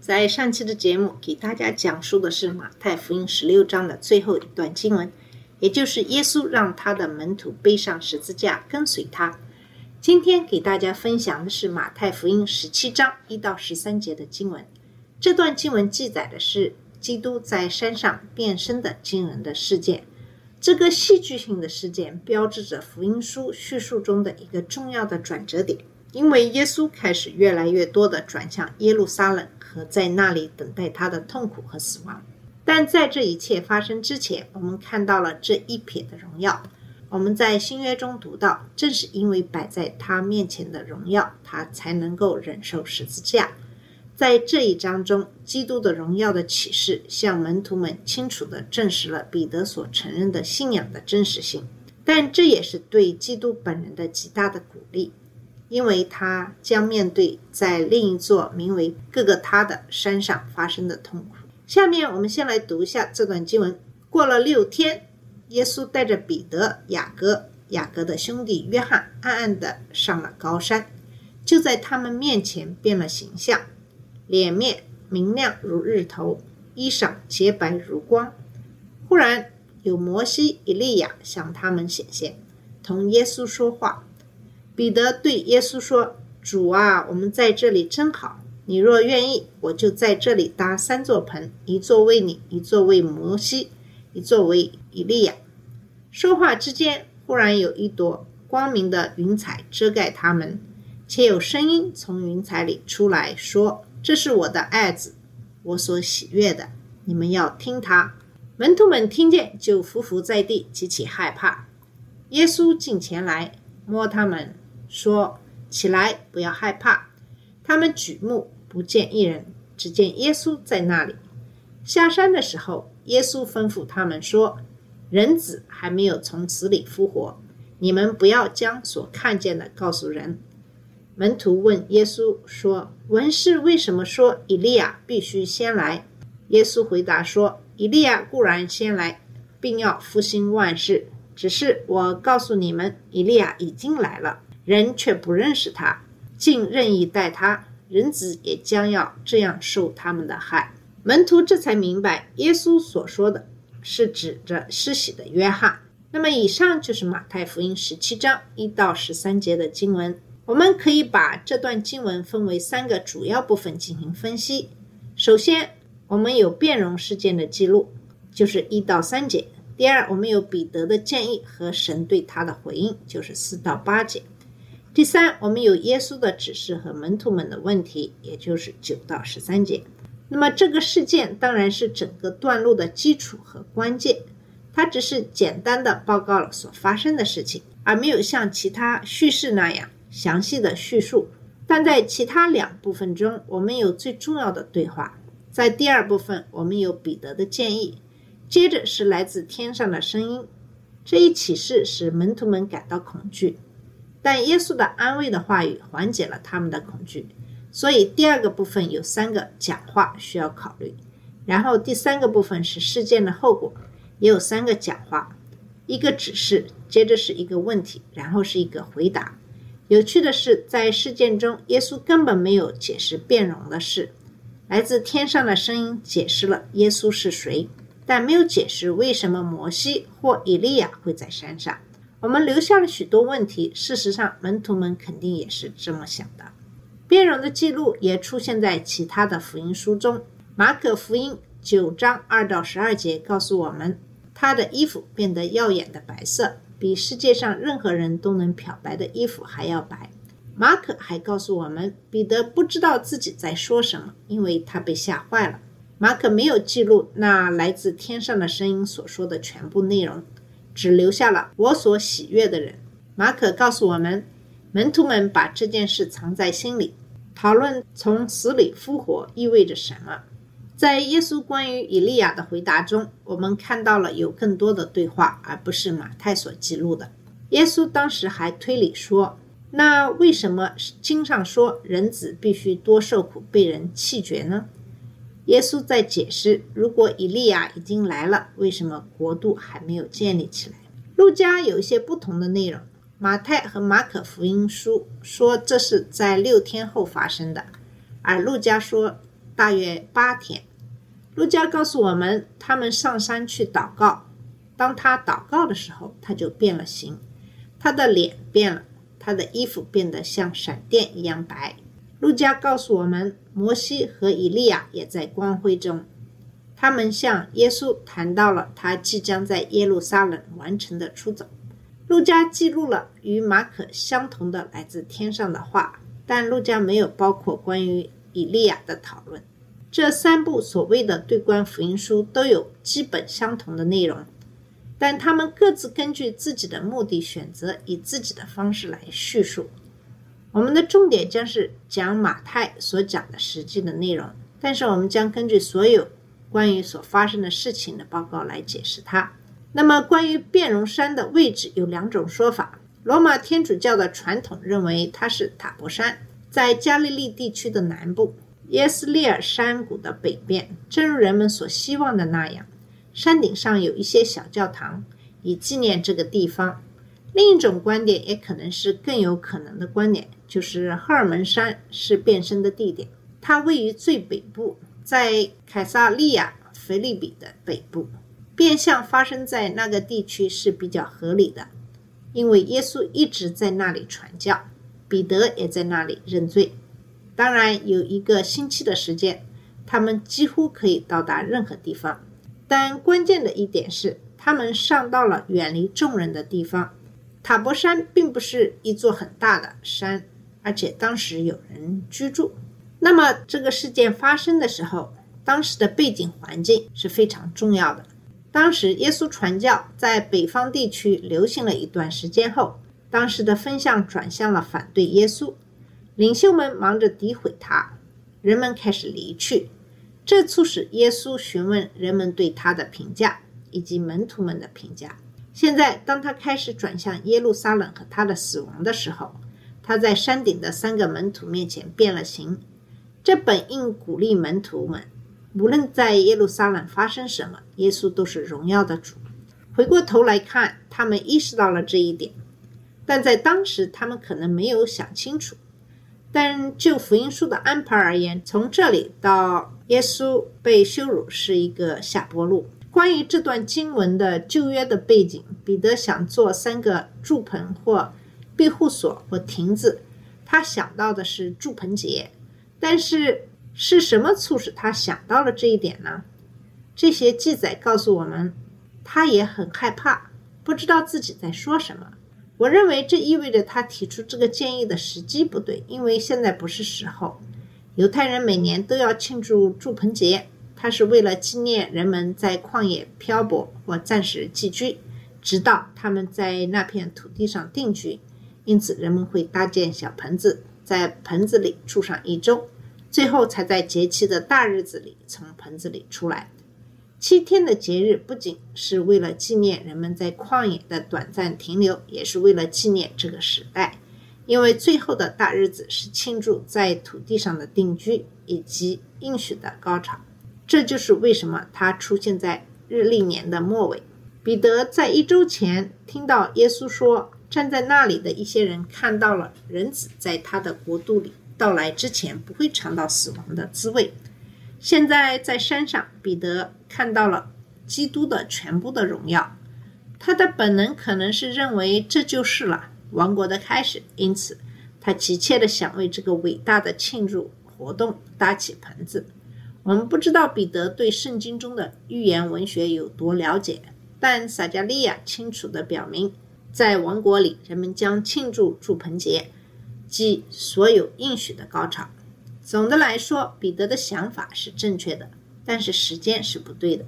在上期的节目给大家讲述的是马太福音十六章的最后一段经文，也就是耶稣让他的门徒背上十字架跟随他。今天给大家分享的是马太福音十七章一到十三节的经文。这段经文记载的是基督在山上变身的惊人的事件。这个戏剧性的事件标志着福音书叙述中的一个重要的转折点。因为耶稣开始越来越多地转向耶路撒冷和在那里等待他的痛苦和死亡。但在这一切发生之前，我们看到了这一瞥的荣耀。我们在新约中读到，正是因为摆在他面前的荣耀，他才能够忍受十字架。在这一章中，基督的荣耀的启示向门徒们清楚地证实了彼得所承认的信仰的真实性，但这也是对基督本人的极大的鼓励。因为他将面对在另一座名为各个他的山上发生的痛苦。下面我们先来读一下这段经文。过了六天，耶稣带着彼得、雅各、雅各的兄弟约翰，暗暗地上了高山，就在他们面前变了形象，脸面明亮如日头，衣裳洁白如光。忽然有摩西、以利亚向他们显现，同耶稣说话。彼得对耶稣说：“主啊，我们在这里真好。你若愿意，我就在这里搭三座棚，一座为你，一座为摩西，一座为以利亚。”说话之间，忽然有一朵光明的云彩遮盖他们，且有声音从云彩里出来说：“这是我的爱子，我所喜悦的，你们要听他。”门徒们听见，就伏伏在地，极其害怕。耶稣近前来，摸他们。说：“起来，不要害怕。”他们举目不见一人，只见耶稣在那里。下山的时候，耶稣吩咐他们说：“人子还没有从死里复活，你们不要将所看见的告诉人。”门徒问耶稣说：“文士为什么说以利亚必须先来？”耶稣回答说：“以利亚固然先来，并要复兴万事，只是我告诉你们，以利亚已经来了。”人却不认识他，竟任意待他，人子也将要这样受他们的害。门徒这才明白，耶稣所说的是指着施洗的约翰。那么，以上就是马太福音十七章一到十三节的经文。我们可以把这段经文分为三个主要部分进行分析。首先，我们有变容事件的记录，就是一到三节；第二，我们有彼得的建议和神对他的回应，就是四到八节。第三，我们有耶稣的指示和门徒们的问题，也就是九到十三节。那么这个事件当然是整个段落的基础和关键，它只是简单的报告了所发生的事情，而没有像其他叙事那样详细的叙述。但在其他两部分中，我们有最重要的对话。在第二部分，我们有彼得的建议，接着是来自天上的声音。这一启示使门徒们感到恐惧。但耶稣的安慰的话语缓解了他们的恐惧，所以第二个部分有三个讲话需要考虑，然后第三个部分是事件的后果，也有三个讲话，一个指示，接着是一个问题，然后是一个回答。有趣的是，在事件中，耶稣根本没有解释变容的事，来自天上的声音解释了耶稣是谁，但没有解释为什么摩西或以利亚会在山上。我们留下了许多问题。事实上，门徒们肯定也是这么想的。变容的记录也出现在其他的福音书中。马可福音九章二到十二节告诉我们，他的衣服变得耀眼的白色，比世界上任何人都能漂白的衣服还要白。马可还告诉我们，彼得不知道自己在说什么，因为他被吓坏了。马可没有记录那来自天上的声音所说的全部内容。只留下了我所喜悦的人。马可告诉我们，门徒们把这件事藏在心里，讨论从死里复活意味着什么。在耶稣关于以利亚的回答中，我们看到了有更多的对话，而不是马太所记录的。耶稣当时还推理说：“那为什么经上说人子必须多受苦，被人弃绝呢？”耶稣在解释：如果以利亚已经来了，为什么国度还没有建立起来？路加有一些不同的内容。马太和马可福音书说这是在六天后发生的，而路加说大约八天。路加告诉我们，他们上山去祷告。当他祷告的时候，他就变了形，他的脸变了，他的衣服变得像闪电一样白。路加告诉我们，摩西和以利亚也在光辉中，他们向耶稣谈到了他即将在耶路撒冷完成的出走。路加记录了与马可相同的来自天上的话，但路加没有包括关于以利亚的讨论。这三部所谓的对观福音书都有基本相同的内容，但他们各自根据自己的目的选择以自己的方式来叙述。我们的重点将是讲马太所讲的实际的内容，但是我们将根据所有关于所发生的事情的报告来解释它。那么，关于变容山的位置有两种说法。罗马天主教的传统认为它是塔博山，在加利利地区的南部，耶斯列尔山谷的北边。正如人们所希望的那样，山顶上有一些小教堂，以纪念这个地方。另一种观点也可能是更有可能的观点，就是赫尔门山是变身的地点，它位于最北部，在凯撒利亚腓利比的北部。变相发生在那个地区是比较合理的，因为耶稣一直在那里传教，彼得也在那里认罪。当然，有一个星期的时间，他们几乎可以到达任何地方。但关键的一点是，他们上到了远离众人的地方。塔博山并不是一座很大的山，而且当时有人居住。那么，这个事件发生的时候，当时的背景环境是非常重要的。当时耶稣传教在北方地区流行了一段时间后，当时的风向转向了反对耶稣，领袖们忙着诋毁他，人们开始离去，这促使耶稣询问人们对他的评价以及门徒们的评价。现在，当他开始转向耶路撒冷和他的死亡的时候，他在山顶的三个门徒面前变了形，这本应鼓励门徒们。无论在耶路撒冷发生什么，耶稣都是荣耀的主。回过头来看，他们意识到了这一点，但在当时他们可能没有想清楚。但就福音书的安排而言，从这里到耶稣被羞辱是一个下坡路。关于这段经文的旧约的背景，彼得想做三个住棚或庇护所或亭子，他想到的是住棚节，但是。是什么促使他想到了这一点呢？这些记载告诉我们，他也很害怕，不知道自己在说什么。我认为这意味着他提出这个建议的时机不对，因为现在不是时候。犹太人每年都要庆祝祝棚节，它是为了纪念人们在旷野漂泊或暂时寄居，直到他们在那片土地上定居。因此，人们会搭建小棚子，在棚子里住上一周。最后才在节气的大日子里从盆子里出来。七天的节日不仅是为了纪念人们在旷野的短暂停留，也是为了纪念这个时代，因为最后的大日子是庆祝在土地上的定居以及应许的高潮。这就是为什么它出现在日历年的末尾。彼得在一周前听到耶稣说，站在那里的一些人看到了人子在他的国度里。到来之前不会尝到死亡的滋味。现在在山上，彼得看到了基督的全部的荣耀。他的本能可能是认为这就是了王国的开始，因此他急切地想为这个伟大的庆祝活动搭起棚子。我们不知道彼得对圣经中的寓言文学有多了解，但撒加利亚清楚地表明，在王国里，人们将庆祝祝棚节。即所有应许的高潮。总的来说，彼得的想法是正确的，但是时间是不对的，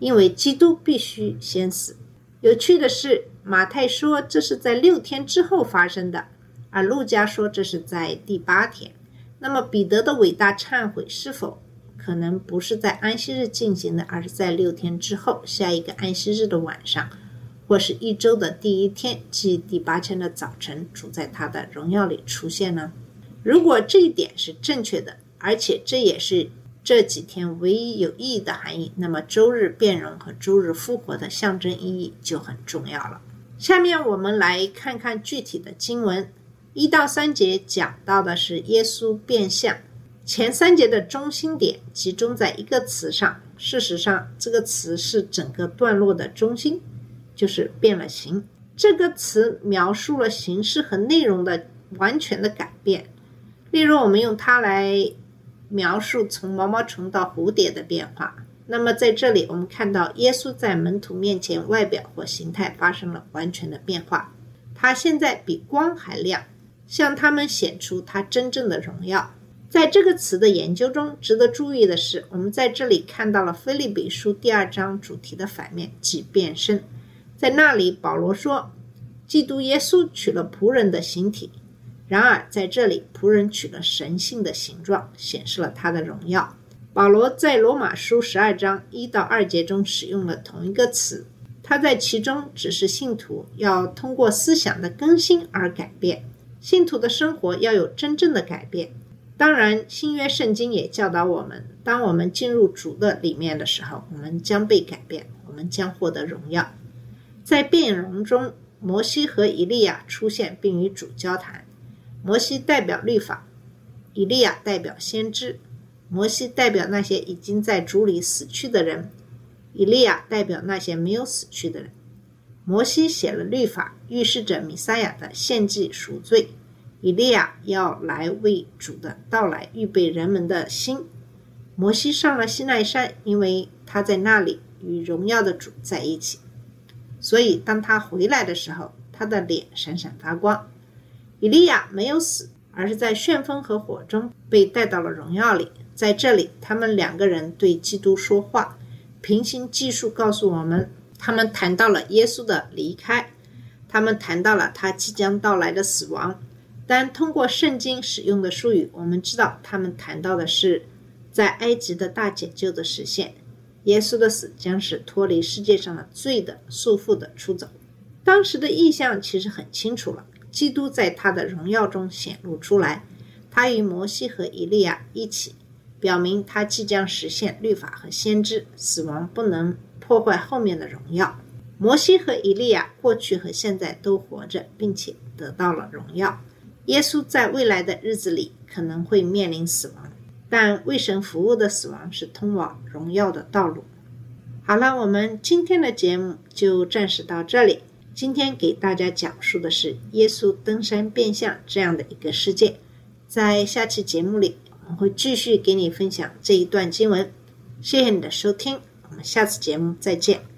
因为基督必须先死。有趣的是，马太说这是在六天之后发生的，而路加说这是在第八天。那么，彼得的伟大忏悔是否可能不是在安息日进行的，而是在六天之后下一个安息日的晚上，或是一周的第一天，即第八天的早晨，主在他的荣耀里出现呢？如果这一点是正确的，而且这也是这几天唯一有意义的含义，那么周日变容和周日复活的象征意义就很重要了。下面我们来看看具体的经文，一到三节讲到的是耶稣变相。前三节的中心点集中在一个词上，事实上，这个词是整个段落的中心，就是变了形。这个词描述了形式和内容的完全的改变。例如，我们用它来描述从毛毛虫到蝴蝶的变化。那么，在这里，我们看到耶稣在门徒面前外表或形态发生了完全的变化。他现在比光还亮，向他们显出他真正的荣耀。在这个词的研究中，值得注意的是，我们在这里看到了《菲利比书》第二章主题的反面，即变身。在那里，保罗说，基督耶稣取了仆人的形体；然而，在这里，仆人取了神性的形状，显示了他的荣耀。保罗在罗马书十二章一到二节中使用了同一个词，他在其中只是信徒要通过思想的更新而改变，信徒的生活要有真正的改变。当然，新约圣经也教导我们：当我们进入主的里面的时候，我们将被改变，我们将获得荣耀。在变容中，摩西和以利亚出现并与主交谈。摩西代表律法，以利亚代表先知。摩西代表那些已经在主里死去的人，以利亚代表那些没有死去的人。摩西写了律法，预示着弥赛亚的献祭赎罪。以利亚要来为主的到来预备人们的心。摩西上了西奈山，因为他在那里与荣耀的主在一起，所以当他回来的时候，他的脸闪闪发光。以利亚没有死，而是在旋风和火中被带到了荣耀里。在这里，他们两个人对基督说话。平行技术告诉我们，他们谈到了耶稣的离开，他们谈到了他即将到来的死亡。但通过圣经使用的术语，我们知道他们谈到的是在埃及的大解救的实现。耶稣的死将是脱离世界上的罪的束缚的出走。当时的意象其实很清楚了：基督在他的荣耀中显露出来，他与摩西和以利亚一起，表明他即将实现律法和先知。死亡不能破坏后面的荣耀。摩西和以利亚过去和现在都活着，并且得到了荣耀。耶稣在未来的日子里可能会面临死亡，但为神服务的死亡是通往荣耀的道路。好了，我们今天的节目就暂时到这里。今天给大家讲述的是耶稣登山变相这样的一个事件。在下期节目里，我们会继续给你分享这一段经文。谢谢你的收听，我们下次节目再见。